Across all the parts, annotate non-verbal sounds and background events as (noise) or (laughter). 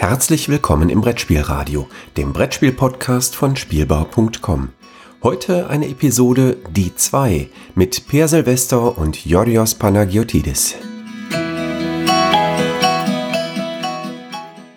Herzlich willkommen im Brettspielradio, dem Brettspiel-Podcast von Spielbau.com. Heute eine Episode Die 2 mit Per Silvester und Yorios Panagiotidis.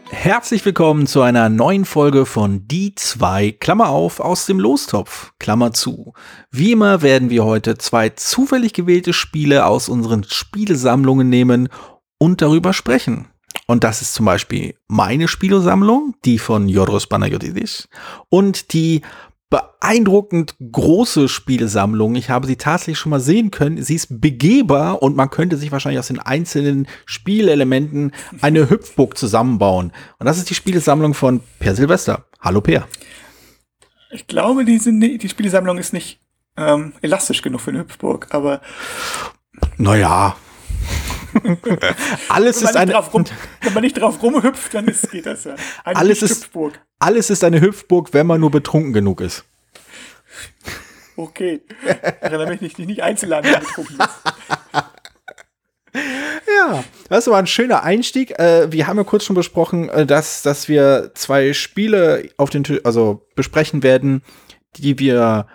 Herzlich willkommen zu einer neuen Folge von Die 2, Klammer auf, aus dem Lostopf, Klammer zu. Wie immer werden wir heute zwei zufällig gewählte Spiele aus unseren Spielesammlungen nehmen und darüber sprechen. Und das ist zum Beispiel meine Spielesammlung, die von Yoros Panagiotis und die beeindruckend große Spielesammlung. Ich habe sie tatsächlich schon mal sehen können. Sie ist begehbar und man könnte sich wahrscheinlich aus den einzelnen Spielelementen eine Hüpfburg zusammenbauen. Und das ist die Spielesammlung von Per Silvester. Hallo Per. Ich glaube, die, sind, die Spielesammlung ist nicht ähm, elastisch genug für eine Hüpfburg, aber. Naja, alles ist eine. Rum, wenn man nicht drauf rumhüpft, dann ist, geht das ja. Eine (laughs) alles ist, Hüpfburg. alles ist eine Hüpfburg, wenn man nur betrunken genug ist. Okay. Erinnere mich nicht, nicht einzuladen, wenn betrunken bist. (laughs) Ja, das war ein schöner Einstieg. Äh, wir haben ja kurz schon besprochen, äh, dass, dass wir zwei Spiele auf den also besprechen werden, die wir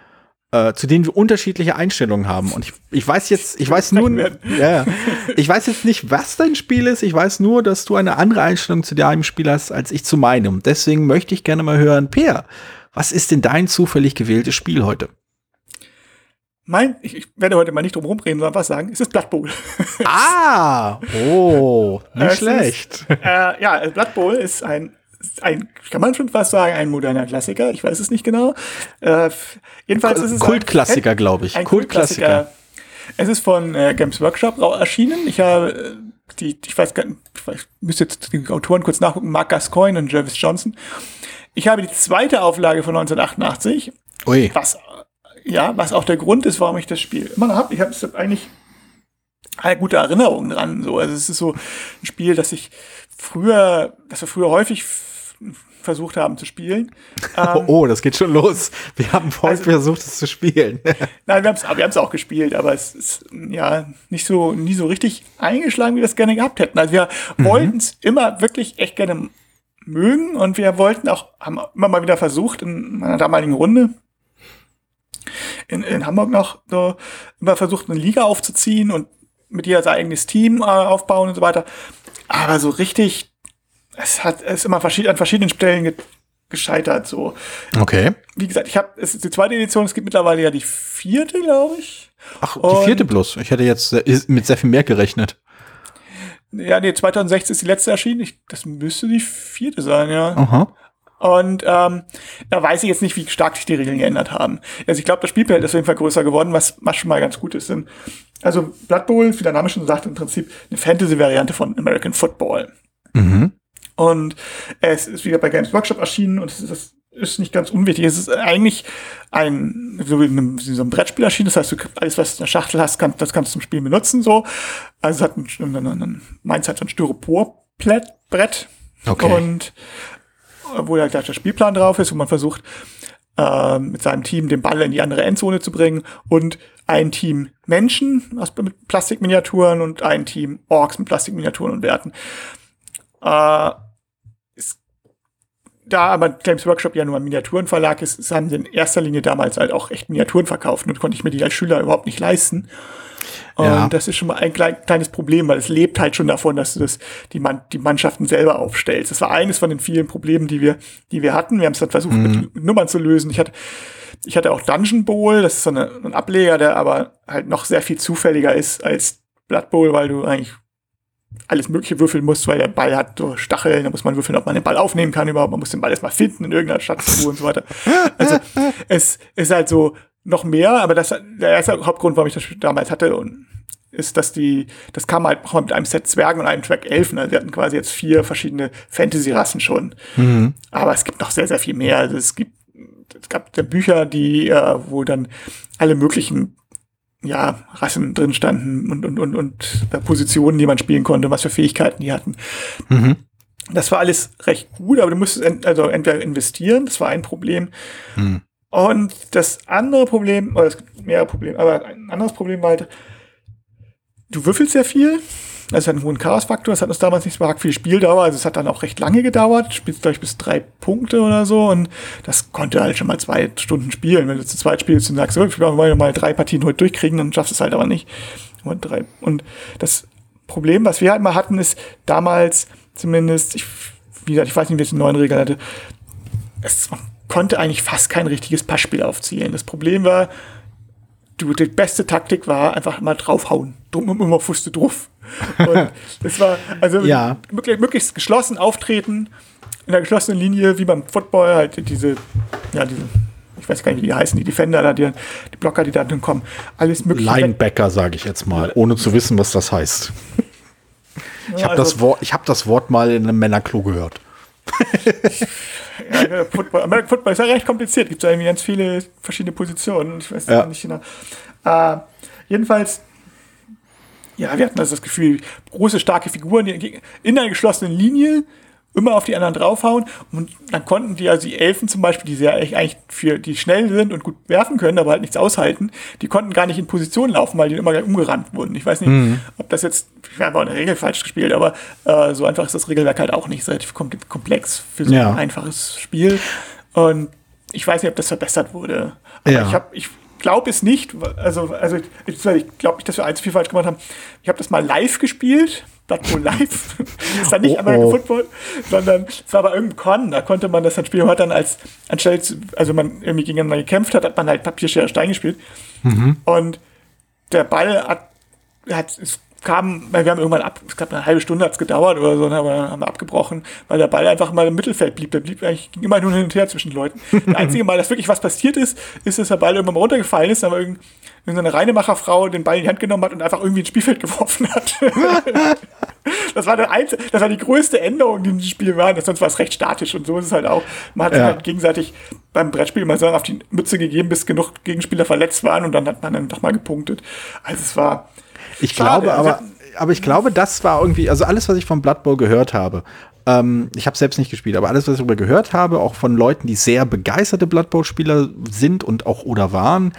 äh, zu denen wir unterschiedliche Einstellungen haben. Und ich, ich weiß jetzt, ich weiß nur, ja, ich weiß jetzt nicht, was dein Spiel ist. Ich weiß nur, dass du eine andere Einstellung zu deinem Spiel hast, als ich zu meinem. Deswegen möchte ich gerne mal hören, Peer, was ist denn dein zufällig gewähltes Spiel heute? Mein, ich, ich werde heute mal nicht drum rumreden, sondern was sagen, es ist Blood Bowl. ah, oh, (laughs) nicht schlecht. Ist, äh, ja, Blood Bowl ist ein ein, kann man schon fast sagen, ein moderner Klassiker. Ich weiß es nicht genau. Äh, jedenfalls ist es Kultklassiker, glaube ich. Ein Kultklassiker. Kultklassiker. Es ist von äh, Games Workshop erschienen. Ich habe äh, die, ich weiß gar nicht, ich müsste jetzt die Autoren kurz nachgucken, Mark Gascoigne und Jervis Johnson. Ich habe die zweite Auflage von 1988. Ui. Was, ja, was auch der Grund ist, warum ich das Spiel immer noch habe. Ich habe eigentlich eine gute Erinnerung dran. So. Also es ist so ein Spiel, das ich früher, das wir früher häufig versucht haben zu spielen. Ähm, (laughs) oh, das geht schon los. Wir haben häufig also, versucht, es zu spielen. (laughs) Nein, wir haben es auch gespielt, aber es ist ja nicht so, nie so richtig eingeschlagen, wie wir es gerne gehabt hätten. Also wir mhm. wollten es immer wirklich echt gerne mögen und wir wollten auch, haben immer mal wieder versucht in meiner damaligen Runde in, in Hamburg noch so immer versucht, eine Liga aufzuziehen und mit ihr sein eigenes Team äh, aufbauen und so weiter. Aber so richtig es hat es immer an verschiedenen Stellen ge gescheitert. So. Okay. Wie gesagt, ich habe es ist die zweite Edition, es gibt mittlerweile ja die vierte, glaube ich. Ach, die vierte bloß. Ich hätte jetzt mit sehr viel mehr gerechnet. Ja, nee, 2016 ist die letzte erschienen. Ich, das müsste die vierte sein, ja. Aha. Und ähm, da weiß ich jetzt nicht, wie stark sich die Regeln geändert haben. Also ich glaube, das Spielfeld ist auf jeden Fall größer geworden, was, was schon mal ganz gut ist. Denn, also Blood Bowl, wie der Name schon sagt, im Prinzip eine Fantasy-Variante von American Football. Mhm. Und es ist wieder bei Games Workshop erschienen und es ist, das ist nicht ganz unwichtig. Es ist eigentlich ein, so wie, in so ein Brettspiel erschienen. Das heißt, du alles, was du in der Schachtel hast, kann, das kannst du zum Spiel benutzen, so. Also es hat ein, ein, ein, meins hat so ein Styropor-Brett. Okay. Und wo da gleich der Spielplan drauf ist, wo man versucht, äh, mit seinem Team den Ball in die andere Endzone zu bringen und ein Team Menschen aus, mit Plastikminiaturen und ein Team Orks mit Plastikminiaturen und Werten. Äh, da aber Games Workshop ja nur ein Miniaturenverlag ist, haben sie in erster Linie damals halt auch echt Miniaturen verkauft und konnte ich mir die als Schüler überhaupt nicht leisten. Ja. Und das ist schon mal ein klein, kleines Problem, weil es lebt halt schon davon, dass du das, die, Man die Mannschaften selber aufstellst. Das war eines von den vielen Problemen, die wir, die wir hatten. Wir haben es dann versucht, mhm. mit, mit, Nummern zu lösen. Ich hatte, ich hatte auch Dungeon Bowl, das ist so eine, ein Ableger, der aber halt noch sehr viel zufälliger ist als Blood Bowl, weil du eigentlich alles Mögliche würfeln muss, weil der Ball hat so Stacheln, da muss man würfeln, ob man den Ball aufnehmen kann überhaupt, man muss den Ball erstmal finden in irgendeiner Stadtfigur und so weiter. Also es ist halt so noch mehr, aber das der erste Hauptgrund, warum ich das damals hatte, und ist, dass die, das kam halt auch mit einem Set Zwergen und einem Track Elfen. Also wir hatten quasi jetzt vier verschiedene Fantasy-Rassen schon. Mhm. Aber es gibt noch sehr, sehr viel mehr. Also es gibt, es gab Bücher, die, äh, wo dann alle möglichen ja, Rassen drin standen und, und, und, und äh, Positionen, die man spielen konnte, was für Fähigkeiten die hatten. Mhm. Das war alles recht gut, aber du musstest ent also entweder investieren, das war ein Problem. Mhm. Und das andere Problem, oder es gibt mehrere Probleme, aber ein anderes Problem war halt, du würfelst sehr viel, Also es hat einen hohen Chaos-Faktor, es hat uns damals nicht so arg viel Spieldauer, also es hat dann auch recht lange gedauert, spielst glaube ich bis drei Punkte oder so und das konnte halt schon mal zwei Stunden spielen. Wenn du zu zweit spielst und sagst, so, wir wollen mal drei Partien heute durchkriegen, dann schaffst du es halt aber nicht. Und drei. Und das Problem, was wir halt mal hatten, ist damals zumindest, ich, wie gesagt, ich weiß nicht, wie es die neuen Regeln hatte, es konnte eigentlich fast kein richtiges Passspiel aufzielen. Das Problem war, du, die beste Taktik war einfach mal draufhauen. Drum immer Fuste drauf. Und (laughs) das war, also ja. möglichst, möglichst geschlossen auftreten, in der geschlossenen Linie, wie beim Football, halt diese, ja, diese, ich weiß gar nicht, wie die heißen, die Defender, da, die, die Blocker, die da drin kommen. Alles mögliche. Linebacker, sage ich jetzt mal, ohne zu wissen, was das heißt. (laughs) Ich habe also, das, Wort, hab das Wort mal in einem Männerklo gehört. (laughs) ja, Football, American Football ist ja recht kompliziert. Gibt es irgendwie ganz viele verschiedene Positionen. Ich weiß ja. nicht genau. Äh, jedenfalls, ja, wir hatten also das Gefühl, große, starke Figuren in einer geschlossenen Linie immer auf die anderen draufhauen und dann konnten die, also die Elfen zum Beispiel, die sehr eigentlich für die schnell sind und gut werfen können, aber halt nichts aushalten, die konnten gar nicht in Position laufen, weil die immer umgerannt wurden. Ich weiß nicht, mhm. ob das jetzt, ich habe auch eine Regel falsch gespielt, aber äh, so einfach ist das Regelwerk halt auch nicht relativ komplex für so ja. ein einfaches Spiel. Und ich weiß nicht, ob das verbessert wurde. Aber ja. ich habe, ich glaube es nicht, also, also ich, ich glaube nicht, dass wir eins viel falsch gemacht haben. Ich habe das mal live gespielt Blood Bowl Live. das (laughs) ist dann nicht oh, American oh. Football, sondern es war bei irgendeinem Con, da konnte man das dann spielen. Hat dann als, anstelle, also man irgendwie gegeneinander gekämpft hat, hat man halt Papier, Schere, Stein gespielt. Mhm. Und der Ball hat, hat, ist kam, weil wir haben irgendwann ab, ich glaube eine halbe Stunde hat es gedauert oder so, dann haben wir abgebrochen, weil der Ball einfach mal im Mittelfeld blieb. Der blieb eigentlich ging immer nur hin und her zwischen Leuten. Das einzige Mal, dass wirklich was passiert ist, ist, dass der Ball irgendwann mal runtergefallen ist, aber irgendeine Reinemacherfrau den Ball in die Hand genommen hat und einfach irgendwie ins Spielfeld (laughs) geworfen hat. das war der einzige, das war die größte Änderung, die in diesem Spiel war. Sonst war es recht statisch und so ist es halt auch. Man hat ja. halt gegenseitig beim Brettspiel mal so auf die Mütze gegeben, bis genug Gegenspieler verletzt waren und dann hat man dann doch mal gepunktet. Also es war, ich Schade, glaube aber, aber ich glaube, das war irgendwie, also alles, was ich vom Blood Bowl gehört habe, ähm, ich habe selbst nicht gespielt, aber alles, was ich darüber gehört habe, auch von Leuten, die sehr begeisterte Blood Bowl-Spieler sind und auch oder waren,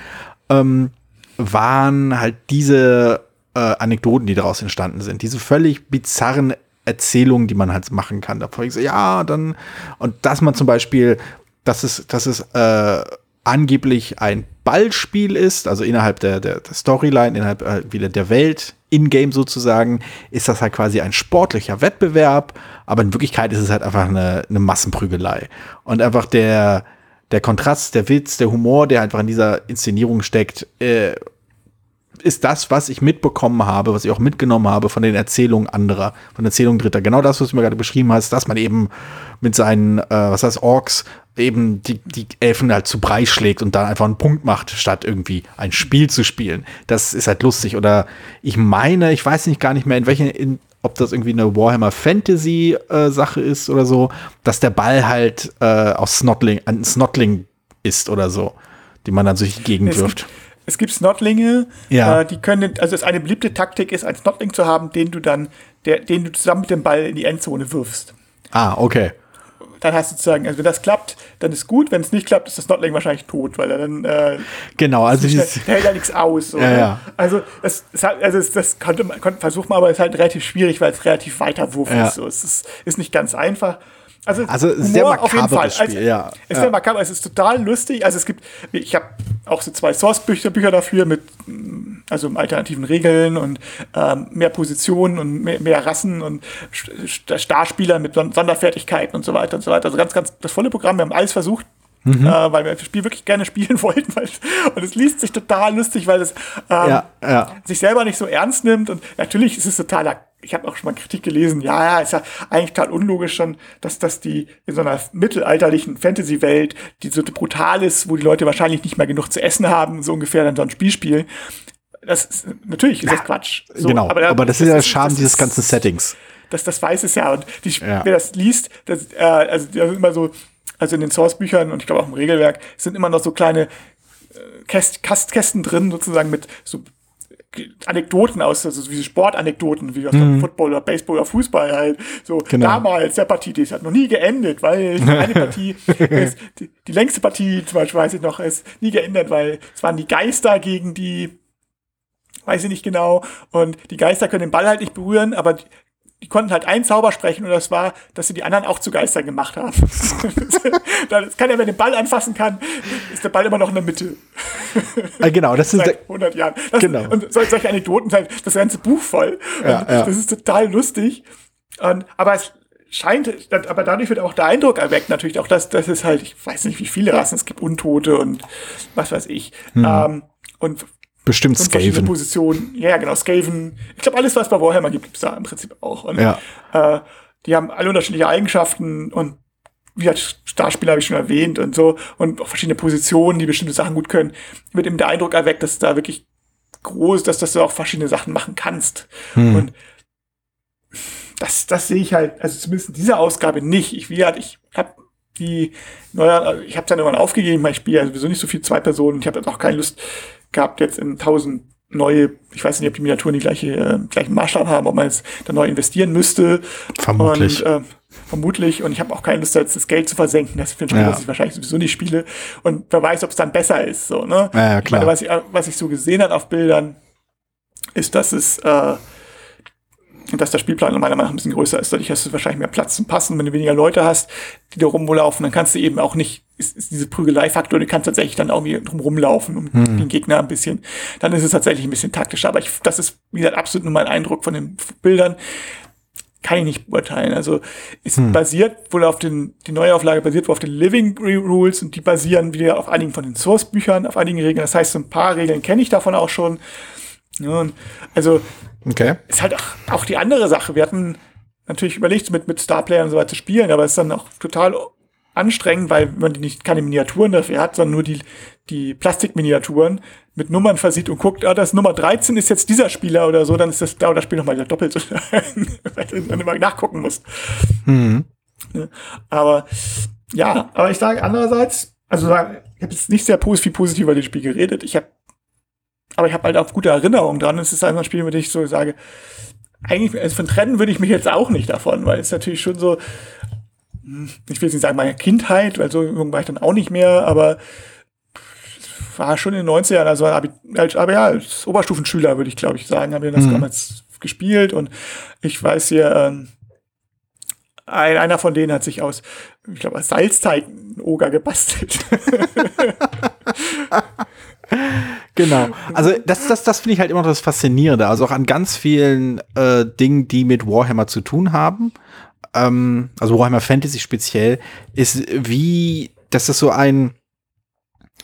ähm, waren halt diese äh, Anekdoten, die daraus entstanden sind. Diese völlig bizarren Erzählungen, die man halt machen kann. Da ich so, ja, dann, und dass man zum Beispiel, dass es, dass es äh, angeblich ein Ballspiel ist, also innerhalb der, der, der Storyline, innerhalb äh, wieder der Welt, in-game sozusagen, ist das halt quasi ein sportlicher Wettbewerb, aber in Wirklichkeit ist es halt einfach eine, eine Massenprügelei. Und einfach der, der Kontrast, der Witz, der Humor, der einfach in dieser Inszenierung steckt, äh, ist das, was ich mitbekommen habe, was ich auch mitgenommen habe von den Erzählungen anderer, von Erzählungen Dritter. Genau das, was du mir gerade beschrieben hast, dass man eben mit seinen, äh, was heißt Orks, eben die, die Elfen halt zu Brei schlägt und dann einfach einen Punkt macht, statt irgendwie ein Spiel zu spielen. Das ist halt lustig. Oder ich meine, ich weiß nicht gar nicht mehr, in welchen, in, ob das irgendwie eine Warhammer Fantasy äh, Sache ist oder so, dass der Ball halt äh, aus Snotling, ein Snotling ist oder so, die man dann durch die Gegend wirft. Es gibt Snotlinge, ja. äh, die können, also es eine beliebte Taktik ist, einen Snotling zu haben, den du dann, der, den du zusammen mit dem Ball in die Endzone wirfst. Ah, okay. Dann hast du sozusagen, also wenn das klappt, dann ist gut. Wenn es nicht klappt, ist das Snotling wahrscheinlich tot, weil er dann äh, genau, also dieses, hält ja nichts aus. Ja, ja. Also das, also das konnte man konnte versuchen, aber es ist halt relativ schwierig, weil es relativ weiter Wurf ja. ist. So. Es ist, ist nicht ganz einfach. Also, also sehr makabres Spiel, also, ja. Es ist ja. sehr makaber, es ist total lustig. Also es gibt, ich habe auch so zwei Source-Bücher Bücher dafür mit also alternativen Regeln und ähm, mehr Positionen und mehr, mehr Rassen und Starspieler mit Sonderfertigkeiten und so weiter und so weiter. Also ganz, ganz das volle Programm. Wir haben alles versucht, Mhm. Äh, weil wir das Spiel wirklich gerne (laughs) spielen wollten. Weil, und es liest sich total lustig, weil es ähm, ja, ja. sich selber nicht so ernst nimmt. Und natürlich ist es totaler ich habe auch schon mal Kritik gelesen, ja, ja, ist ja eigentlich total unlogisch schon, dass das die in so einer mittelalterlichen Fantasy-Welt, die so brutal ist, wo die Leute wahrscheinlich nicht mehr genug zu essen haben, so ungefähr dann so ein Spiel spielen. Das ist, natürlich ist das Quatsch. So, genau, aber, aber, das, das ist ja der Charme dieses ganzen Settings. Das, das weiß es ja. Und die, ja. wer das liest, das, äh, also da sind immer so, also in den Source-Büchern und ich glaube auch im Regelwerk, sind immer noch so kleine äh, Käst, Kastkästen drin, sozusagen mit so Anekdoten aus, also wie Sportanekdoten, wie aus mhm. Football oder Baseball oder Fußball halt. So genau. damals der Partie, die hat noch nie geendet, weil (laughs) eine Partie ist, die, die, längste Partie zum Beispiel weiß ich noch, ist nie geändert, weil es waren die Geister gegen die weiß ich nicht genau. Und die Geister können den Ball halt nicht berühren, aber die, konnten halt einen Zauber sprechen und das war, dass sie die anderen auch zu Geistern gemacht haben. das kann er, wenn den Ball anfassen kann, ist der Ball immer noch in der Mitte. Ah, genau, das (laughs) ist seit 100 Jahren. Das, genau. Und solche Anekdoten sind das ganze Buch voll. Ja, ja. Das ist total lustig. Und, aber es scheint, aber dadurch wird auch der Eindruck erweckt, natürlich auch, dass, dass es halt, ich weiß nicht, wie viele Rassen es gibt, Untote und was weiß ich. Hm. Ähm, und Bestimmt Skaven. Positionen. Ja, genau, Skaven. Ich glaube, alles, was es bei Warhammer gibt, gibt es da im Prinzip auch. Und, ja. äh, die haben alle unterschiedliche Eigenschaften und wie hat Starspieler habe ich schon erwähnt und so und auch verschiedene Positionen, die bestimmte Sachen gut können, wird eben der Eindruck erweckt, dass da wirklich groß, dass, dass du auch verschiedene Sachen machen kannst. Hm. Und das, das sehe ich halt, also zumindest in dieser Ausgabe nicht. Ich, wie halt, ich habe die neue, ich habe dann irgendwann aufgegeben, weil ich spiele ja sowieso nicht so viel zwei Personen. Ich habe jetzt auch keine Lust, gehabt, jetzt in tausend neue, ich weiß nicht, ob die Miniaturen die gleiche, äh, gleichen Maßstab haben, ob man jetzt da neu investieren müsste. Vermutlich. Und, äh, vermutlich. Und ich habe auch keine Lust, jetzt das Geld zu versenken. Das finde ich, ja. dass ich wahrscheinlich sowieso nicht spiele. Und wer weiß, ob es dann besser ist. So, ne? Ja, ja, klar. Ich meine, was ich, was ich so gesehen habe auf Bildern, ist, dass es äh, dass der Spielplan meiner Meinung nach ein bisschen größer ist. Dadurch hast du wahrscheinlich mehr Platz zum Passen. Wenn du weniger Leute hast, die da rumlaufen, dann kannst du eben auch nicht, ist, ist diese Prügelei-Faktor, du kannst tatsächlich dann irgendwie drum rumlaufen um hm. den Gegner ein bisschen. Dann ist es tatsächlich ein bisschen taktischer. Aber ich, das ist, wie gesagt, absolut nur mein Eindruck von den Bildern. Kann ich nicht beurteilen. Also es hm. basiert wohl auf den, die Neuauflage basiert wohl auf den Living Rules und die basieren wieder auf einigen von den Source-Büchern, auf einigen Regeln. Das heißt, so ein paar Regeln kenne ich davon auch schon. Ja, also Okay. Ist halt auch, auch die andere Sache. Wir hatten natürlich überlegt, mit, mit Starplayer und so weiter zu spielen, aber es ist dann auch total anstrengend, weil man nicht keine Miniaturen dafür hat, sondern nur die, die Plastikminiaturen mit Nummern versieht und guckt, ah, das Nummer 13 ist jetzt dieser Spieler oder so, dann ist das dauert das Spiel nochmal doppelt so (laughs) weil du dann immer nachgucken musst. Mhm. Aber ja, aber ich sage andererseits, also ich habe jetzt nicht sehr positiv, positiv über das Spiel geredet. Ich habe aber ich habe halt auch gute Erinnerungen dran. Es ist einfach ein Spiel, mit dem ich so sage, eigentlich, also von trennen würde ich mich jetzt auch nicht davon, weil es natürlich schon so, hm, ich will jetzt nicht sagen, meine Kindheit, weil so jung war ich dann auch nicht mehr, aber war schon in den 90ern, also als, aber ja, als Oberstufenschüler würde ich glaube ich sagen, habe ich das mhm. damals gespielt und ich weiß hier, ähm, ein, einer von denen hat sich aus, ich glaube, Salzteig einen Oger gebastelt. (laughs) (laughs) genau. Also das, das, das finde ich halt immer noch das Faszinierende. Also auch an ganz vielen äh, Dingen, die mit Warhammer zu tun haben. Ähm, also Warhammer Fantasy speziell, ist wie, dass das so ein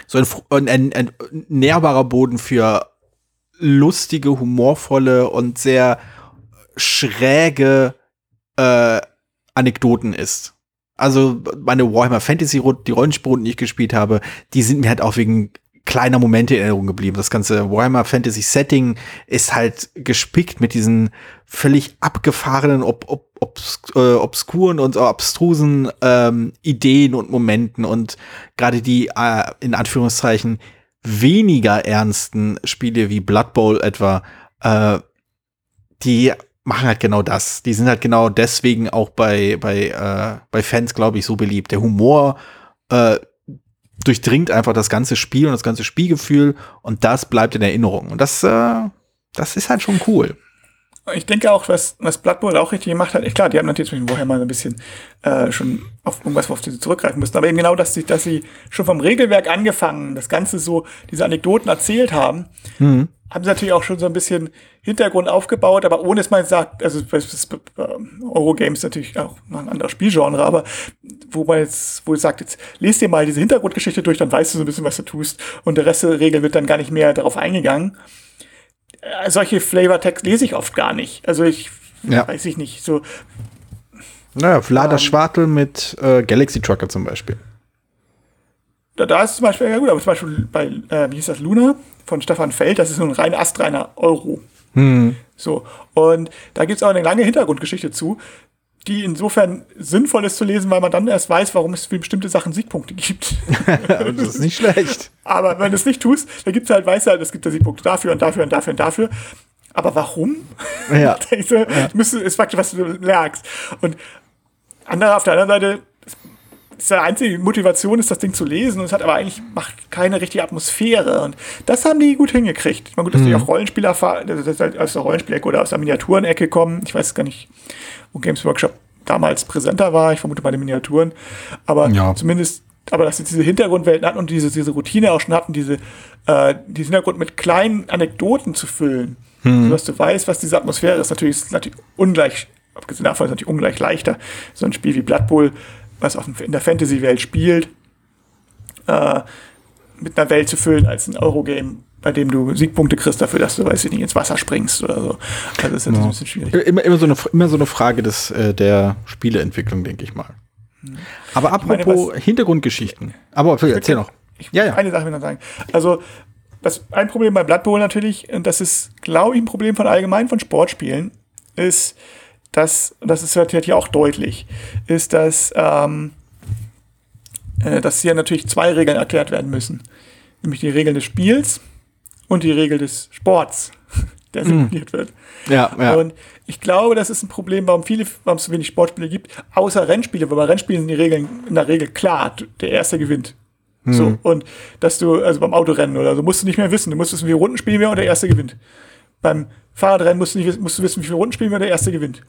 so ein, ein, ein nährbarer Boden für lustige, humorvolle und sehr schräge äh, Anekdoten ist. Also meine Warhammer Fantasy, die Rollenspielrunden, die ich gespielt habe, die sind mir halt auch wegen kleiner Momente in Erinnerung geblieben. Das ganze Warhammer Fantasy Setting ist halt gespickt mit diesen völlig abgefahrenen, ob, ob, obs äh, obskuren und abstrusen ähm, Ideen und Momenten und gerade die äh, in Anführungszeichen weniger ernsten Spiele wie Blood Bowl etwa, äh, die machen halt genau das. Die sind halt genau deswegen auch bei, bei, äh, bei Fans, glaube ich, so beliebt. Der Humor äh, durchdringt einfach das ganze Spiel und das ganze Spielgefühl und das bleibt in Erinnerung. Und das, äh, das ist halt schon cool. Ich denke auch, was, was Blood Bowl auch richtig gemacht hat, klar, die haben natürlich vorher mal ein bisschen äh, schon auf irgendwas, auf die sie zurückgreifen mussten, aber eben genau, dass sie, dass sie schon vom Regelwerk angefangen, das Ganze so, diese Anekdoten erzählt haben, mhm. haben sie natürlich auch schon so ein bisschen Hintergrund aufgebaut, aber ohne es mal sagt, also Eurogames natürlich auch mal ein anderes Spielgenre, aber wo man jetzt, wo es sagt, jetzt lest dir mal diese Hintergrundgeschichte durch, dann weißt du so ein bisschen, was du tust und der Rest der Regel wird dann gar nicht mehr darauf eingegangen. Äh, solche Flavortext lese ich oft gar nicht. Also ich ja. weiß ich nicht. So. Naja, Vlada ähm, Schwartel mit äh, Galaxy Trucker zum Beispiel. Da, da ist zum Beispiel, ja gut, aber zum Beispiel bei, äh, wie hieß das, Luna von Stefan Feld, das ist so ein rein astreiner Euro. Hm. So. Und da gibt es auch eine lange Hintergrundgeschichte zu die insofern sinnvoll ist zu lesen, weil man dann erst weiß, warum es für bestimmte Sachen Siegpunkte gibt. (laughs) das ist nicht schlecht. Aber wenn du es nicht tust, dann gibt es halt, weißt du halt, es gibt da Siegpunkte dafür und dafür und dafür und dafür. Aber warum? Ja. (laughs) so, ja. Müsste, ist praktisch, was du lernst. Und andere auf der anderen Seite, die einzige Motivation ist, das Ding zu lesen und es hat aber eigentlich macht keine richtige Atmosphäre und das haben die gut hingekriegt. Ich meine, gut, dass mhm. die auch Rollenspieler aus der Rollenspielecke oder aus der Miniaturenecke kommen. Ich weiß gar nicht, wo Games Workshop damals präsenter war. Ich vermute bei den Miniaturen, aber ja. zumindest aber dass sie diese Hintergrundwelten hatten und diese, diese Routine auch schon hatten, diese, äh, diesen Hintergrund mit kleinen Anekdoten zu füllen, hm. sodass du weißt, was diese Atmosphäre ist. Natürlich ist es natürlich ungleich, abgesehen davon ist es natürlich ungleich leichter, so ein Spiel wie Blood Bowl was auch in der Fantasy-Welt spielt, äh, mit einer Welt zu füllen als ein Eurogame, bei dem du Siegpunkte kriegst dafür, dass du, weiß ich nicht, ins Wasser springst oder so. Also das ist ja. ein bisschen schwierig. Immer, immer, so, eine, immer so eine Frage des, äh, der Spieleentwicklung, denke ich mal. Hm. Aber apropos meine, Hintergrundgeschichten. Aber erzähl noch. Ich ja, ja. Eine Sache will ich noch sagen. Also, das, ein Problem bei Blood Bowl natürlich, und das ist, glaube ich, ein Problem von allgemein von Sportspielen, ist, dass, das ist halt hier auch deutlich, ist, dass, ähm, äh, dass hier natürlich zwei Regeln erklärt werden müssen. Nämlich die Regeln des Spiels und die Regel des Sports, (laughs) der mhm. simuliert mm. wird. Ja, ja. Und ich glaube, das ist ein Problem, warum, viele, warum es so wenig Sportspiele gibt, außer Rennspiele, weil bei Rennspielen sind die Regeln in der Regel klar, der Erste gewinnt. Mm. So, und dass du, also beim Autorennen oder so, musst du nicht mehr wissen. Du musst wissen, wie viele Runden spielen wir und der Erste gewinnt. Beim Fahrradrennen musst du, nicht, musst du wissen, wie viele Runden spielen wir und der Erste gewinnt.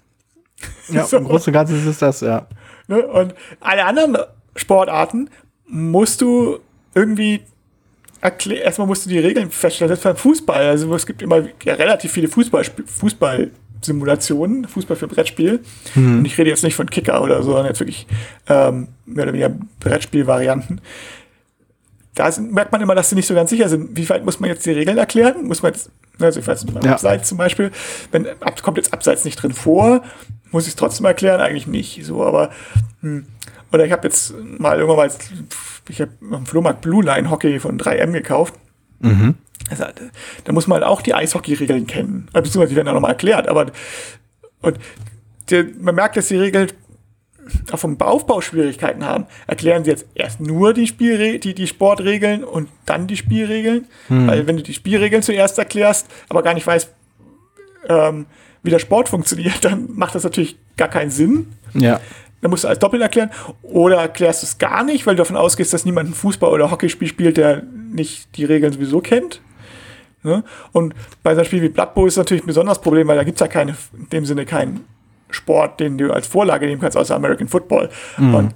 Ja, so. (laughs) im Großen und Ganzen ist das, ja. Ne? Und alle anderen Sportarten musst du irgendwie erklären, erstmal musst du die Regeln feststellen, selbst beim Fußball. Also es gibt immer ja, relativ viele Fußball, Fußball Simulationen, Fußball für Brettspiel. Hm. Und ich rede jetzt nicht von Kicker oder so, sondern jetzt wirklich ähm, mehr oder weniger Brettspielvarianten. Da merkt man immer, dass sie nicht so ganz sicher sind. Wie weit muss man jetzt die Regeln erklären? Muss man jetzt, also ich weiß nicht, ja. Abseits zum Beispiel, wenn kommt jetzt Abseits nicht drin vor, muss ich es trotzdem erklären? Eigentlich nicht. So, aber hm. oder ich habe jetzt mal irgendwann mal, ich habe am Flohmarkt Blue Line Hockey von 3M gekauft. Mhm. Also, da muss man auch die Eishockey-Regeln kennen. Äh, beziehungsweise die werden auch nochmal erklärt. Aber und der, man merkt, dass die Regeln auch vom Aufbau Schwierigkeiten haben. Erklären sie jetzt erst nur die, Spielre die, die Sportregeln und dann die Spielregeln. Mhm. Weil wenn du die Spielregeln zuerst erklärst, aber gar nicht weißt, ähm, wie der Sport funktioniert, (laughs) dann macht das natürlich gar keinen Sinn. Ja. Dann musst du alles doppelt erklären. Oder erklärst du es gar nicht, weil du davon ausgehst, dass niemand ein Fußball- oder Hockeyspiel spielt, der nicht die Regeln sowieso kennt. Ne? Und bei so einem Spiel wie Blood Bowl ist es natürlich ein besonderes Problem, weil da gibt es ja keine, in dem Sinne keinen Sport, den du als Vorlage nehmen kannst, außer American Football. Mhm. Und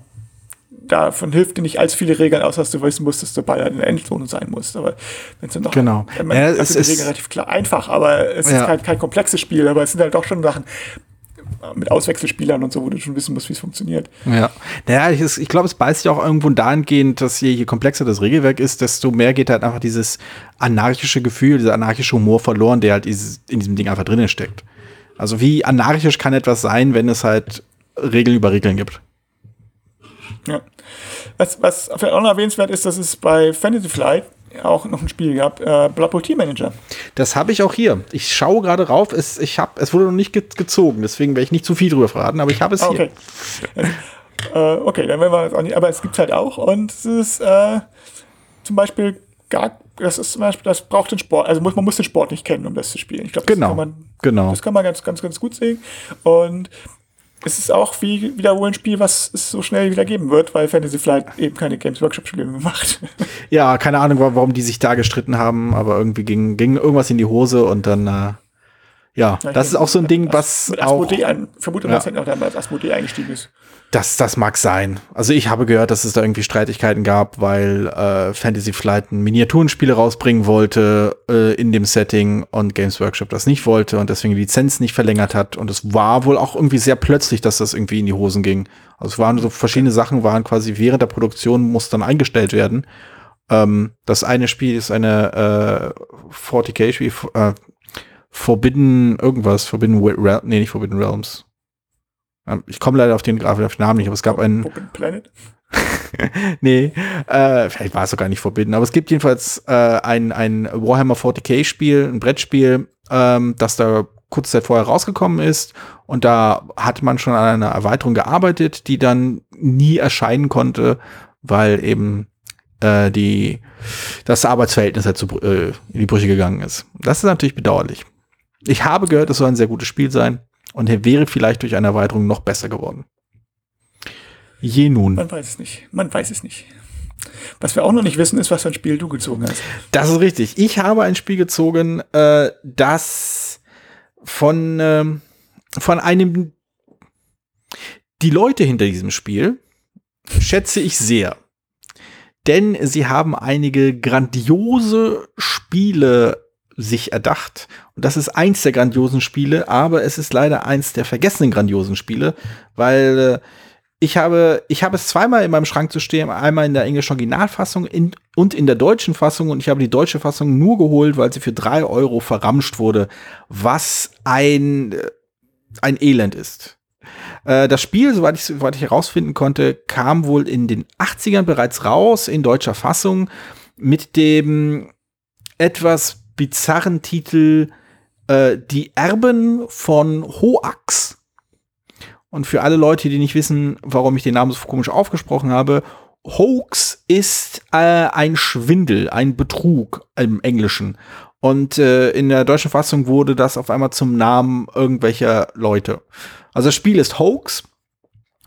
davon hilft dir nicht allzu viele Regeln aus, dass du wissen musst, dass du bei in der Endzone sein musst. Aber wenn es dann noch, genau. Man, ja, es ist die Regeln relativ klar einfach, aber es ja. ist kein, kein komplexes Spiel, aber es sind halt doch schon Sachen mit Auswechselspielern und so, wo du schon wissen musst, wie es funktioniert. Ja, naja, ich, ich glaube, es beißt sich auch irgendwo dahingehend, dass je, je komplexer das Regelwerk ist, desto mehr geht halt einfach dieses anarchische Gefühl, dieser anarchische Humor verloren, der halt in diesem Ding einfach drinnen steckt. Also wie anarchisch kann etwas sein, wenn es halt Regeln über Regeln gibt? Ja. Was, was vielleicht auch noch erwähnenswert ist, dass es bei Fantasy Flight auch noch ein Spiel gab, äh, Blood Bowl Team Manager. Das habe ich auch hier. Ich schaue gerade rauf. Es, ich hab, es wurde noch nicht ge gezogen, deswegen werde ich nicht zu viel drüber verraten, aber ich habe es okay. hier. Also, äh, okay, dann werden wir es auch nicht. Aber es gibt es halt auch und es ist äh, zum Beispiel gar, das ist zum Beispiel, das braucht den Sport, also muss, man muss den Sport nicht kennen, um das zu spielen. Ich glaube, das genau, kann man, genau. das kann man ganz, ganz, ganz gut sehen. Und es ist auch wie wieder ein Spiel, was es so schnell wieder geben wird, weil Fantasy Flight eben keine Games Workshop Spiele mehr macht. Ja, keine Ahnung, warum die sich da gestritten haben, aber irgendwie ging, ging irgendwas in die Hose und dann, äh, ja, ja das ist auch so ein Ding, was mit Asmodee auch, ein, vermute, ja. dass er auch damals Asmodee eingestiegen ist. Das, das mag sein. Also ich habe gehört, dass es da irgendwie Streitigkeiten gab, weil äh, Fantasy Flight ein Miniaturenspiel rausbringen wollte äh, in dem Setting und Games Workshop das nicht wollte und deswegen die Lizenz nicht verlängert hat. Und es war wohl auch irgendwie sehr plötzlich, dass das irgendwie in die Hosen ging. Also es waren so verschiedene Sachen, waren quasi während der Produktion muss dann eingestellt werden. Ähm, das eine Spiel ist eine äh, 40k-Spiel, äh, Forbidden irgendwas, Forbidden Realms, nee, nicht Forbidden Realms. Ähm, ich komme leider auf den, auf den Namen nicht, aber es gab einen. Forbidden Planet? (laughs) nee, äh, vielleicht war es sogar nicht verbinden, aber es gibt jedenfalls äh, ein, ein Warhammer 40k-Spiel, ein Brettspiel, ähm, das da kurze Zeit vorher rausgekommen ist und da hat man schon an einer Erweiterung gearbeitet, die dann nie erscheinen konnte, weil eben äh, die, das Arbeitsverhältnis halt zu, äh, in die Brüche gegangen ist. Das ist natürlich bedauerlich. Ich habe gehört, es soll ein sehr gutes Spiel sein und er wäre vielleicht durch eine Erweiterung noch besser geworden. Je nun. Man weiß es nicht. Man weiß es nicht. Was wir auch noch nicht wissen, ist, was für ein Spiel du gezogen hast. Das ist richtig. Ich habe ein Spiel gezogen, äh, das von, äh, von einem. Die Leute hinter diesem Spiel schätze ich sehr. Denn sie haben einige grandiose Spiele sich erdacht. Und das ist eins der grandiosen Spiele, aber es ist leider eins der vergessenen grandiosen Spiele, weil äh, ich habe, ich habe es zweimal in meinem Schrank zu stehen, einmal in der englischen Originalfassung in, und in der deutschen Fassung und ich habe die deutsche Fassung nur geholt, weil sie für drei Euro verramscht wurde, was ein, äh, ein Elend ist. Äh, das Spiel, soweit ich, soweit ich herausfinden konnte, kam wohl in den 80ern bereits raus, in deutscher Fassung, mit dem etwas bizarren Titel äh, Die Erben von Hoax und für alle Leute, die nicht wissen, warum ich den Namen so komisch aufgesprochen habe, Hoax ist äh, ein Schwindel, ein Betrug im Englischen. Und äh, in der deutschen Fassung wurde das auf einmal zum Namen irgendwelcher Leute. Also das Spiel ist Hoax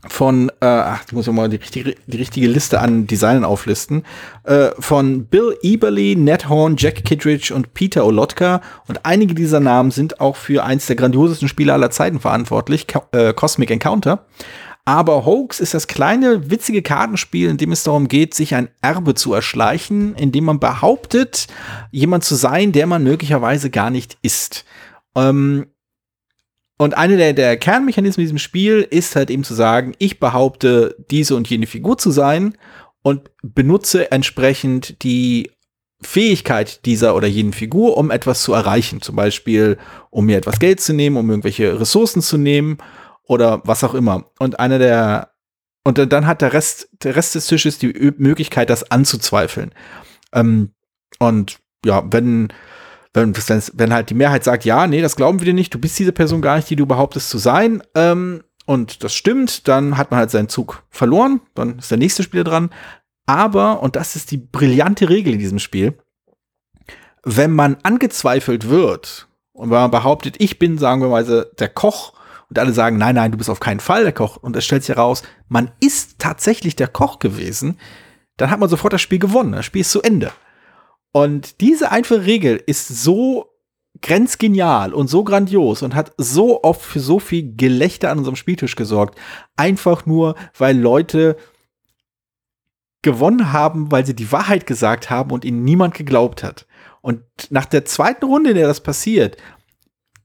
von, äh, ach, ich muss mal die richtige, die richtige Liste an Designen auflisten, äh, von Bill Eberly, Ned Horn, Jack Kittredge und Peter Olotka. Und einige dieser Namen sind auch für eins der grandiosesten Spiele aller Zeiten verantwortlich, Co äh, Cosmic Encounter. Aber Hoax ist das kleine, witzige Kartenspiel, in dem es darum geht, sich ein Erbe zu erschleichen, in dem man behauptet, jemand zu sein, der man möglicherweise gar nicht ist. Ähm, und eine der, der Kernmechanismen in diesem Spiel ist halt eben zu sagen, ich behaupte, diese und jene Figur zu sein und benutze entsprechend die Fähigkeit dieser oder jenen Figur, um etwas zu erreichen. Zum Beispiel, um mir etwas Geld zu nehmen, um irgendwelche Ressourcen zu nehmen oder was auch immer. Und einer der, und dann hat der Rest, der Rest des Tisches die Möglichkeit, das anzuzweifeln. Ähm, und ja, wenn, wenn, wenn halt die Mehrheit sagt, ja, nee, das glauben wir dir nicht, du bist diese Person gar nicht, die du behauptest zu sein, ähm, und das stimmt, dann hat man halt seinen Zug verloren, dann ist der nächste Spieler dran. Aber, und das ist die brillante Regel in diesem Spiel, wenn man angezweifelt wird und wenn man behauptet, ich bin, sagen wir mal, der Koch, und alle sagen, nein, nein, du bist auf keinen Fall der Koch, und es stellt sich heraus, man ist tatsächlich der Koch gewesen, dann hat man sofort das Spiel gewonnen. Das Spiel ist zu Ende. Und diese einfache Regel ist so grenzgenial und so grandios und hat so oft für so viel Gelächter an unserem Spieltisch gesorgt. Einfach nur, weil Leute gewonnen haben, weil sie die Wahrheit gesagt haben und ihnen niemand geglaubt hat. Und nach der zweiten Runde, in der das passiert,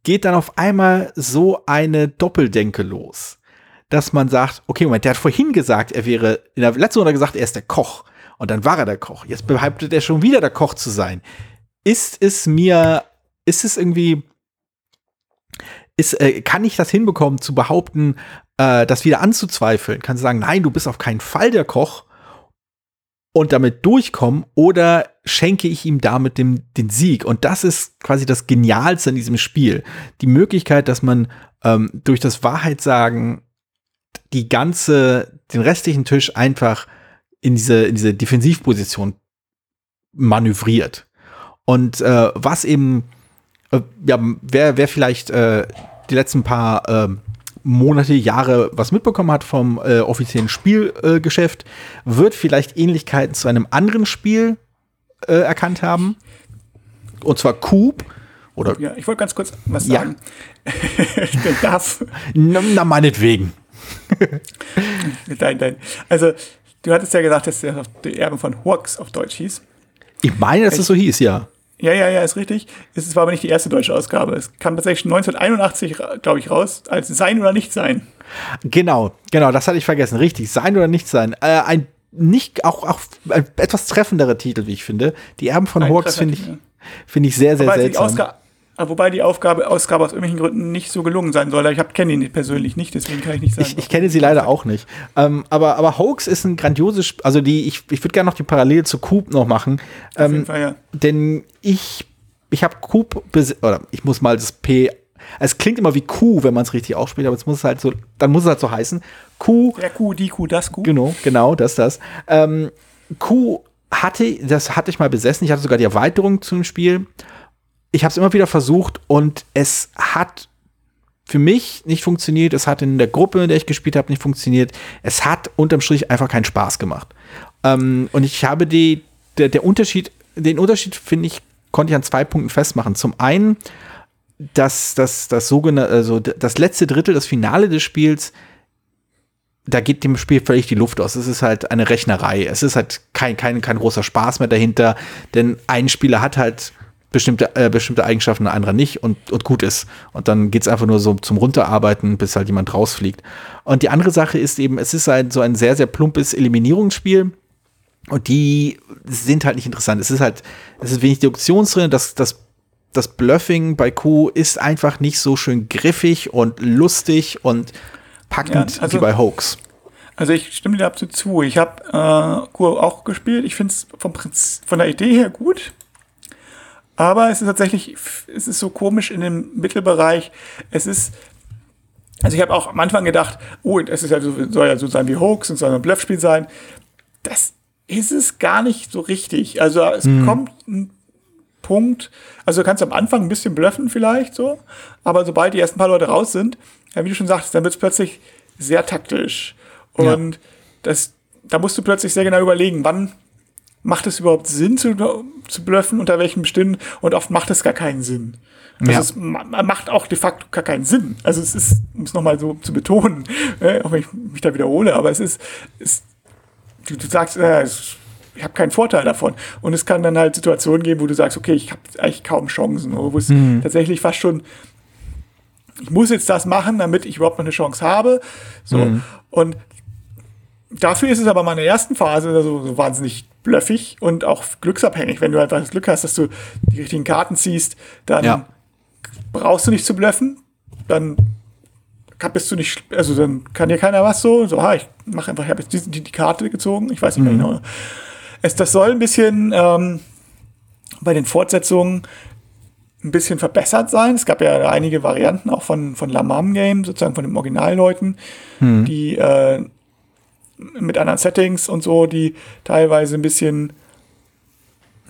geht dann auf einmal so eine Doppeldenke los. Dass man sagt, okay, Moment, der hat vorhin gesagt, er wäre, in der letzten Runde gesagt, er ist der Koch. Und dann war er der Koch. Jetzt behauptet er schon wieder der Koch zu sein. Ist es mir, ist es irgendwie, ist, äh, kann ich das hinbekommen, zu behaupten, äh, das wieder anzuzweifeln? Kann sie sagen, nein, du bist auf keinen Fall der Koch und damit durchkommen oder schenke ich ihm damit dem, den Sieg? Und das ist quasi das Genialste an diesem Spiel. Die Möglichkeit, dass man ähm, durch das Wahrheitssagen die ganze, den restlichen Tisch einfach in diese, in diese Defensivposition manövriert. Und äh, was eben, äh, ja, wer, wer vielleicht äh, die letzten paar äh, Monate, Jahre was mitbekommen hat vom äh, offiziellen Spielgeschäft, wird vielleicht Ähnlichkeiten zu einem anderen Spiel äh, erkannt haben. Und zwar Coop. Oder ja, ich wollte ganz kurz was sagen. Ja. (laughs) ich (laughs) darf. Na, na meinetwegen. nein, nein. Also, Du hattest ja gesagt, dass der die Erben von Hawks auf Deutsch hieß. Ich meine, dass es so hieß, ja. Ja, ja, ja, ist richtig. Es war aber nicht die erste deutsche Ausgabe. Es kam tatsächlich 1981, glaube ich, raus, als Sein oder Nicht Sein. Genau, genau, das hatte ich vergessen. Richtig, Sein oder Nicht Sein. Äh, ein nicht, auch, auch ein etwas treffenderer Titel, wie ich finde. Die Erben von Hawks finde ich, finde ich sehr, sehr aber seltsam. Ah, wobei die Aufgabe, Ausgabe aus irgendwelchen Gründen nicht so gelungen sein soll. Ich kenne ihn persönlich nicht, deswegen kann ich nicht sagen. Ich, ich kenne sie leider auch nicht. Ähm, aber, aber Hoax ist ein grandioses, also die, ich, ich würde gerne noch die Parallele zu Coop noch machen. Auf ähm, jeden Fall, ja. Denn ich, ich habe Coop, oder ich muss mal das P es klingt immer wie Q, wenn man es richtig ausspricht, aber es muss halt so, dann muss es halt so heißen. Q. Der Q, die Q, das Q. Genau, genau, das, das. Ähm, Q hatte, das hatte ich mal besessen. Ich hatte sogar die Erweiterung zum Spiel ich habe es immer wieder versucht und es hat für mich nicht funktioniert, es hat in der Gruppe, in der ich gespielt habe, nicht funktioniert. Es hat unterm Strich einfach keinen Spaß gemacht. Ähm, und ich habe die, der, der Unterschied, den Unterschied finde ich, konnte ich an zwei Punkten festmachen. Zum einen, dass das, das sogenannte, also das letzte Drittel, das Finale des Spiels, da geht dem Spiel völlig die Luft aus. Es ist halt eine Rechnerei. Es ist halt kein, kein, kein großer Spaß mehr dahinter, denn ein Spieler hat halt bestimmte, äh, bestimmte Eigenschaften, ein anderer nicht und, und gut ist. Und dann geht es einfach nur so zum Runterarbeiten, bis halt jemand rausfliegt. Und die andere Sache ist eben, es ist halt so ein sehr, sehr plumpes Eliminierungsspiel. Und die sind halt nicht interessant. Es ist halt, es ist wenig Deduktion drin, das, das, das Bluffing bei Q ist einfach nicht so schön griffig und lustig und packend ja, also, wie bei Hoax. Also ich stimme dir absolut zu. Ich habe äh, Q auch gespielt. Ich finde es von der Idee her gut. Aber es ist tatsächlich, es ist so komisch in dem Mittelbereich. Es ist, also ich habe auch am Anfang gedacht, oh, es ist ja so, soll ja so sein wie Hoax und soll ein Bluffspiel sein. Das ist es gar nicht so richtig. Also es hm. kommt ein Punkt, also du kannst am Anfang ein bisschen bluffen vielleicht so, aber sobald die ersten paar Leute raus sind, ja, wie du schon sagst, dann wird es plötzlich sehr taktisch. Und ja. das, da musst du plötzlich sehr genau überlegen, wann macht es überhaupt Sinn zu, zu bluffen, unter welchen Bestimmten und oft macht es gar keinen Sinn. Also ja. es macht auch de facto gar keinen Sinn. Also es ist, um es nochmal so zu betonen, (laughs) äh, auch wenn ich mich da wiederhole, aber es ist, ist du, du sagst, äh, ich habe keinen Vorteil davon. Und es kann dann halt Situationen geben, wo du sagst, okay, ich habe eigentlich kaum Chancen, oder wo es mhm. tatsächlich fast schon, ich muss jetzt das machen, damit ich überhaupt noch eine Chance habe. So. Mhm. Und dafür ist es aber meine ersten Phase also so wahnsinnig bluffig und auch glücksabhängig. Wenn du einfach das Glück hast, dass du die richtigen Karten ziehst, dann ja. brauchst du nicht zu bluffen. Dann bist du nicht, also dann kann dir keiner was so, so, ha, ich mache einfach, ich habe jetzt die, die, die, Karte gezogen, ich weiß nicht mhm. mehr genau. Es, das soll ein bisschen ähm, bei den Fortsetzungen ein bisschen verbessert sein. Es gab ja einige Varianten auch von, von Lamam Game, sozusagen von den Originalleuten, mhm. die äh, mit anderen Settings und so, die teilweise ein bisschen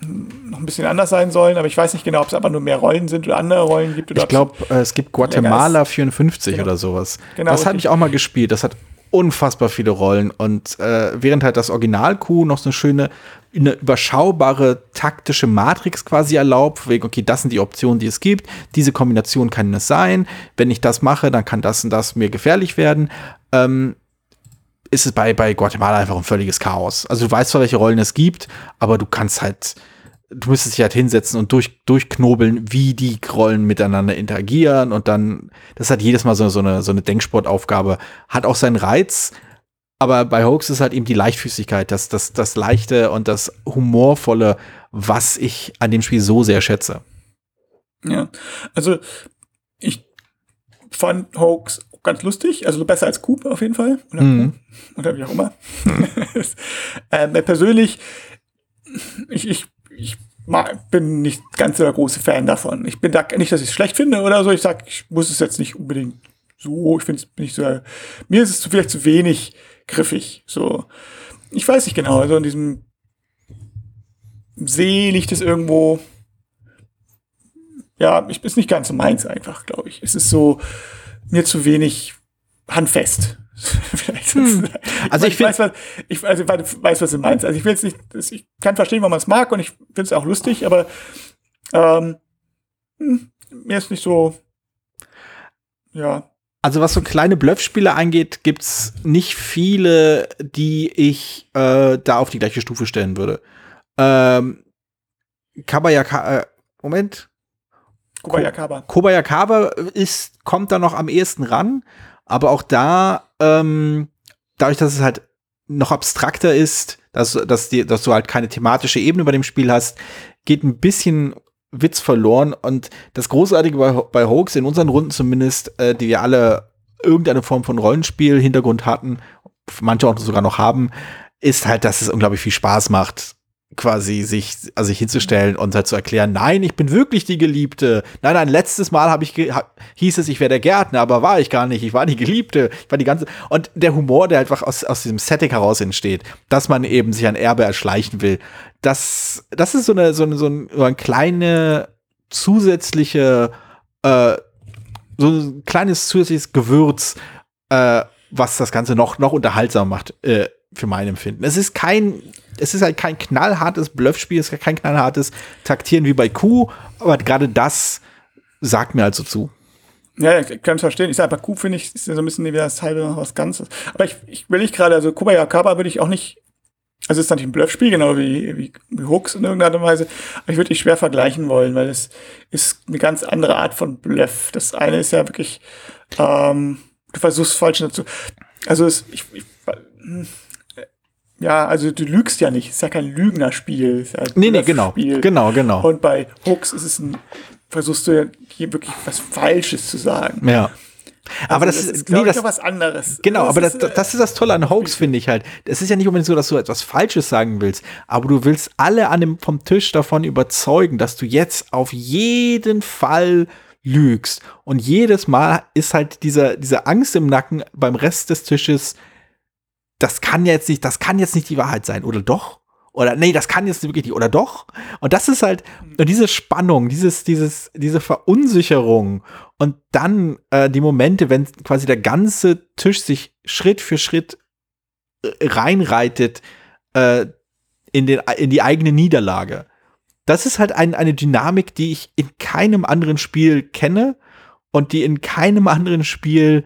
noch ein bisschen anders sein sollen, aber ich weiß nicht genau, ob es einfach nur mehr Rollen sind oder andere Rollen gibt. Oder ich glaube, äh, es gibt Guatemala 54 genau. oder sowas. Genau, das habe ich auch mal gespielt. Das hat unfassbar viele Rollen und äh, während halt das Original-Q noch so eine schöne, eine überschaubare taktische Matrix quasi erlaubt, wegen, okay, das sind die Optionen, die es gibt, diese Kombination kann es sein, wenn ich das mache, dann kann das und das mir gefährlich werden. Ähm, ist es bei, bei Guatemala einfach ein völliges Chaos. Also du weißt zwar, welche Rollen es gibt, aber du kannst halt, du müsstest dich halt hinsetzen und durch, durchknobeln, wie die Rollen miteinander interagieren und dann, das halt jedes Mal so, so, eine, so eine Denksportaufgabe. Hat auch seinen Reiz, aber bei Hoax ist halt eben die Leichtfüßigkeit, das, das, das Leichte und das Humorvolle, was ich an dem Spiel so sehr schätze. Ja, also ich fand Hoax ganz lustig, also besser als Coop auf jeden Fall. Oder, mhm. oder wie auch immer. Mhm. (laughs) ähm, persönlich, ich, ich, ich bin nicht ganz so der große Fan davon. Ich bin da nicht, dass ich es schlecht finde oder so. Ich sag, ich muss es jetzt nicht unbedingt so. Ich finde es nicht so. Mir ist es vielleicht zu wenig griffig. So, ich weiß nicht genau. Also in diesem See liegt es irgendwo. Ja, ich ist nicht ganz so meins einfach, glaube ich. Es ist so, mir zu wenig handfest. (laughs) hm. Also ich, ich weiß, was, ich, also ich weiß, was du meinst. Also ich will jetzt nicht, ich kann verstehen, warum man es mag und ich finde es auch lustig, aber ähm, hm, mir ist nicht so, ja. Also was so kleine Bluffspiele angeht, gibt's nicht viele, die ich äh, da auf die gleiche Stufe stellen würde. Ähm, Kabayaka, äh, Moment, Kobayakawa. Kobayakawa ist, kommt da noch am ehesten ran, aber auch da, ähm, dadurch, dass es halt noch abstrakter ist, dass, dass, die, dass du halt keine thematische Ebene bei dem Spiel hast, geht ein bisschen Witz verloren. Und das Großartige bei, bei Hoax, in unseren Runden zumindest, äh, die wir alle irgendeine Form von Rollenspiel-Hintergrund hatten, manche auch sogar noch haben, ist halt, dass es unglaublich viel Spaß macht, quasi sich, also sich hinzustellen und halt zu erklären, nein, ich bin wirklich die Geliebte. Nein, nein, letztes Mal habe ich hab, hieß es, ich wäre der Gärtner, aber war ich gar nicht. Ich war die Geliebte. Ich war die ganze und der Humor, der einfach aus, aus diesem Setting heraus entsteht, dass man eben sich ein Erbe erschleichen will, das, das ist so eine so eine so eine, so eine kleine zusätzliche äh, so ein kleines zusätzliches Gewürz, äh, was das Ganze noch, noch unterhaltsam macht, äh, für mein Empfinden. Es ist kein, es ist halt kein knallhartes Bluffspiel, es ist kein knallhartes Taktieren wie bei Q, aber gerade das sagt mir also zu. Ja, ich kann es verstehen. Ich sage, bei Q finde ich, ist ja so ein bisschen wie das halbe was Ganzes. Aber ich, ich will nicht gerade, also Kubayakaba würde ich auch nicht, also es ist natürlich ein Bluffspiel, genau wie, wie, wie Hooks in irgendeiner Weise, aber ich würde dich schwer vergleichen wollen, weil es ist eine ganz andere Art von Bluff. Das eine ist ja wirklich, ähm, du versuchst falsch dazu. Also es, ich, ich hm, ja, also du lügst ja nicht, es ist ja kein Lügnerspiel. Ja nee, nee, genau. Genau, genau. Und bei Hooks ist es ein, versuchst du ja hier wirklich was Falsches zu sagen. Ja. Also aber das, das ist, nee, das, was anderes. Genau, das aber ist, das, das ist das Tolle an Hoax, finde ich halt. Es ist ja nicht unbedingt so, dass du etwas Falsches sagen willst, aber du willst alle an dem, vom Tisch davon überzeugen, dass du jetzt auf jeden Fall lügst. Und jedes Mal ist halt dieser, diese Angst im Nacken beim Rest des Tisches, das kann jetzt nicht, das kann jetzt nicht die Wahrheit sein, oder doch? Oder nee, das kann jetzt wirklich nicht, oder doch? Und das ist halt und diese Spannung, dieses, dieses, diese Verunsicherung und dann äh, die Momente, wenn quasi der ganze Tisch sich Schritt für Schritt äh, reinreitet äh, in, den, in die eigene Niederlage. Das ist halt ein, eine Dynamik, die ich in keinem anderen Spiel kenne und die in keinem anderen Spiel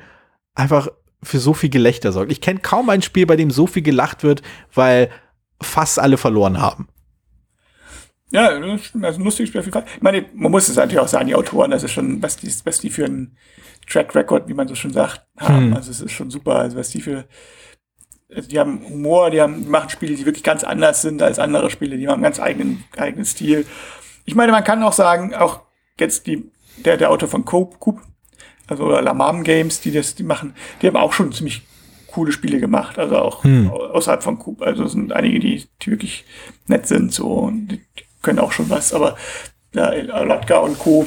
einfach für so viel Gelächter sorgt. Ich kenne kaum ein Spiel, bei dem so viel gelacht wird, weil fast alle verloren haben. Ja, also ein lustiges Spiel auf jeden Fall. Ich meine, man muss es natürlich auch sagen, die Autoren, das ist schon, was die, was die für einen Track Record, wie man so schon sagt, haben. Hm. Also es ist schon super. Also was die für, also die haben Humor, die haben, die machen Spiele, die wirklich ganz anders sind als andere Spiele, die haben einen ganz eigenen, eigenen Stil. Ich meine, man kann auch sagen, auch jetzt die, der, der Autor von Coop, Coop also oder Lamam Games, die das, die machen, die haben auch schon ziemlich coole Spiele gemacht, also auch hm. außerhalb von Coop. Also sind einige, die, die wirklich nett sind, so und die, können auch schon was, aber ja, Latka und Co.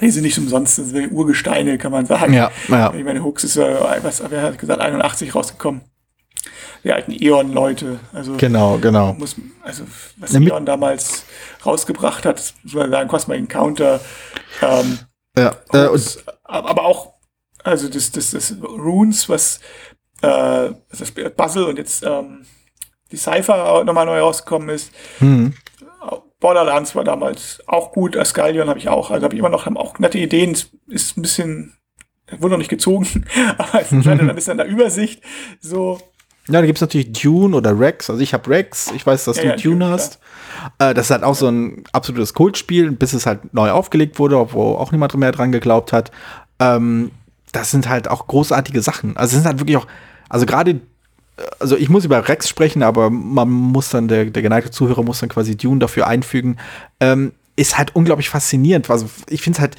Die sind nicht umsonst, das sind Urgesteine, kann man sagen. Ja, ja. Ich meine, Hooks ist ja, was, wer hat gesagt, 81 rausgekommen. Die alten Eon-Leute. Also, genau, genau. Muss, also, was Eon damals rausgebracht hat, muss man sagen, Cosmic Encounter, ähm, ja, äh, und, aber auch, also das, das, das Runes, was äh, das Puzzle und jetzt ähm, die Cypher nochmal neu rausgekommen ist. Mhm. Borderlands war damals auch gut, Ascalion habe ich auch, also habe ich immer noch, haben auch nette Ideen, ist ein bisschen, wurde noch nicht gezogen, (laughs) aber es ist (laughs) dann ist an der Übersicht so. Ja, da gibt es natürlich Dune oder Rex. Also ich habe Rex, ich weiß, dass ja, du ja, Dune hast. Äh, das ist halt auch so ein absolutes Kultspiel, bis es halt neu aufgelegt wurde, wo auch niemand mehr dran geglaubt hat. Ähm, das sind halt auch großartige Sachen. Also es sind halt wirklich auch, also gerade also ich muss über Rex sprechen, aber man muss dann, der, der geneigte Zuhörer muss dann quasi Dune dafür einfügen, ähm, ist halt unglaublich faszinierend. Also ich finde es halt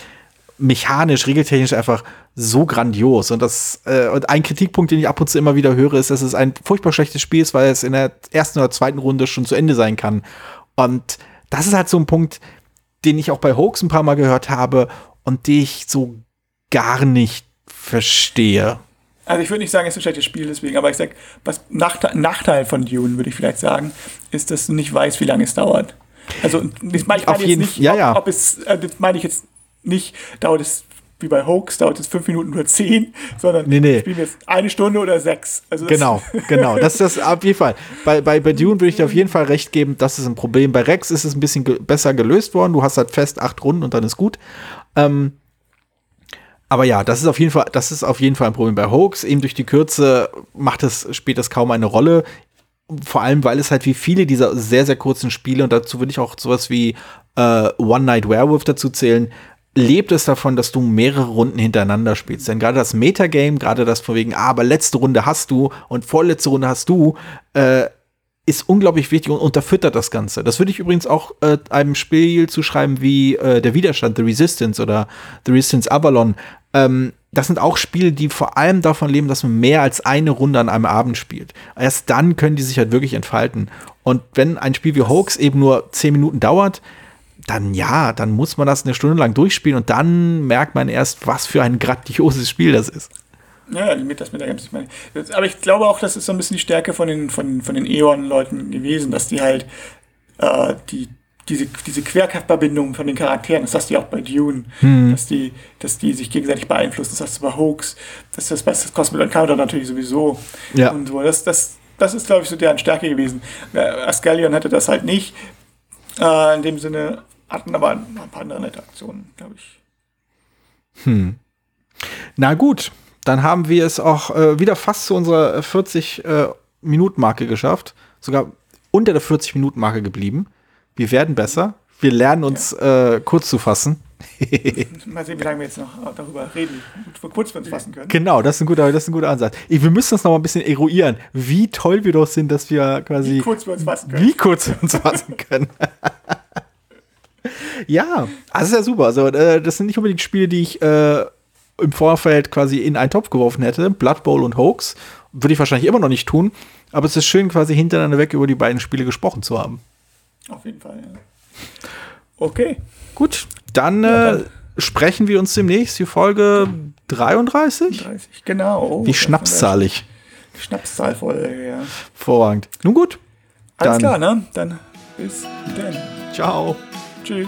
mechanisch, regeltechnisch einfach so grandios. Und das, äh, und ein Kritikpunkt, den ich ab und zu immer wieder höre, ist, dass es ein furchtbar schlechtes Spiel ist, weil es in der ersten oder zweiten Runde schon zu Ende sein kann. Und das ist halt so ein Punkt, den ich auch bei Hoax ein paar Mal gehört habe und den ich so gar nicht verstehe. Also ich würde nicht sagen, es ist ein schlechtes Spiel deswegen, aber ich sag, was Nachteil von Dune, würde ich vielleicht sagen, ist, dass du nicht weißt, wie lange es dauert. Also das meine ich Auf jeden, jetzt nicht, ja, ja. Ob, ob es, äh, das meine ich jetzt nicht, dauert es wie bei Hoax, dauert es fünf Minuten oder zehn, sondern nee, nee. spielen wir jetzt eine Stunde oder sechs. Also genau, (laughs) genau. Das ist das auf jeden Fall. Bei, bei, bei Dune würde ich dir auf jeden Fall recht geben, das ist ein Problem. Bei Rex ist es ein bisschen ge besser gelöst worden. Du hast halt fest acht Runden und dann ist gut. Ähm, aber ja, das ist auf jeden Fall, das ist auf jeden Fall ein Problem bei Hoax. Eben durch die Kürze macht es, spielt das kaum eine Rolle. Vor allem, weil es halt wie viele dieser sehr, sehr kurzen Spiele, und dazu würde ich auch sowas wie äh, One Night Werewolf dazu zählen, lebt es davon, dass du mehrere Runden hintereinander spielst. Denn gerade das Metagame, gerade das von wegen, ah, aber letzte Runde hast du und vorletzte Runde hast du, äh, ist unglaublich wichtig und unterfüttert das Ganze. Das würde ich übrigens auch äh, einem Spiel zuschreiben wie äh, der Widerstand, The Resistance oder The Resistance Avalon. Ähm, das sind auch Spiele, die vor allem davon leben, dass man mehr als eine Runde an einem Abend spielt. Erst dann können die sich halt wirklich entfalten. Und wenn ein Spiel wie Hoax eben nur zehn Minuten dauert, dann ja, dann muss man das eine Stunde lang durchspielen und dann merkt man erst, was für ein grandioses Spiel das ist. Ja, mit das mit der Games. Aber ich glaube auch, das ist so ein bisschen die Stärke von den, von, von den E.ON-Leuten gewesen, dass die halt äh, die diese, diese Querverbindungen von den Charakteren, das hast du ja auch bei Dune, hm. dass, die, dass die sich gegenseitig beeinflussen, das hast du bei Hoax, das ist bei Cosmic Encounter natürlich sowieso. Ja. Und so, das, das, das ist, glaube ich, so deren Stärke gewesen. Äh, Ascalion hatte das halt nicht. Äh, in dem Sinne hatten aber ein paar andere nette Aktionen, glaube ich. Hm. Na gut, dann haben wir es auch äh, wieder fast zu unserer 40-Minuten-Marke äh, geschafft. Sogar unter der 40-Minuten-Marke geblieben. Wir werden besser. Wir lernen uns ja. äh, kurz zu fassen. (laughs) Mal sehen, wie lange wir jetzt noch darüber reden, wie kurz wir uns fassen können. Genau, das ist ein guter, das ist ein guter Ansatz. Wir müssen das noch mal ein bisschen eruieren, wie toll wir doch sind, dass wir quasi. Wie kurz wir uns fassen können. Wie kurz wir uns fassen können. (laughs) ja, also ist ja super. Also, äh, das sind nicht unbedingt Spiele, die ich äh, im Vorfeld quasi in einen Topf geworfen hätte. Blood Bowl und Hoax. Würde ich wahrscheinlich immer noch nicht tun. Aber es ist schön, quasi hintereinander weg über die beiden Spiele gesprochen zu haben. Auf jeden Fall, ja. Okay. Gut, dann, ja, dann. Äh, sprechen wir uns demnächst, die Folge 33? 30, genau. Wie schnapszahlig. Schnapszahlfolge, ja. Vorrangig. Nun gut. Alles klar, ne? Dann bis dann. Ciao. Tschüss.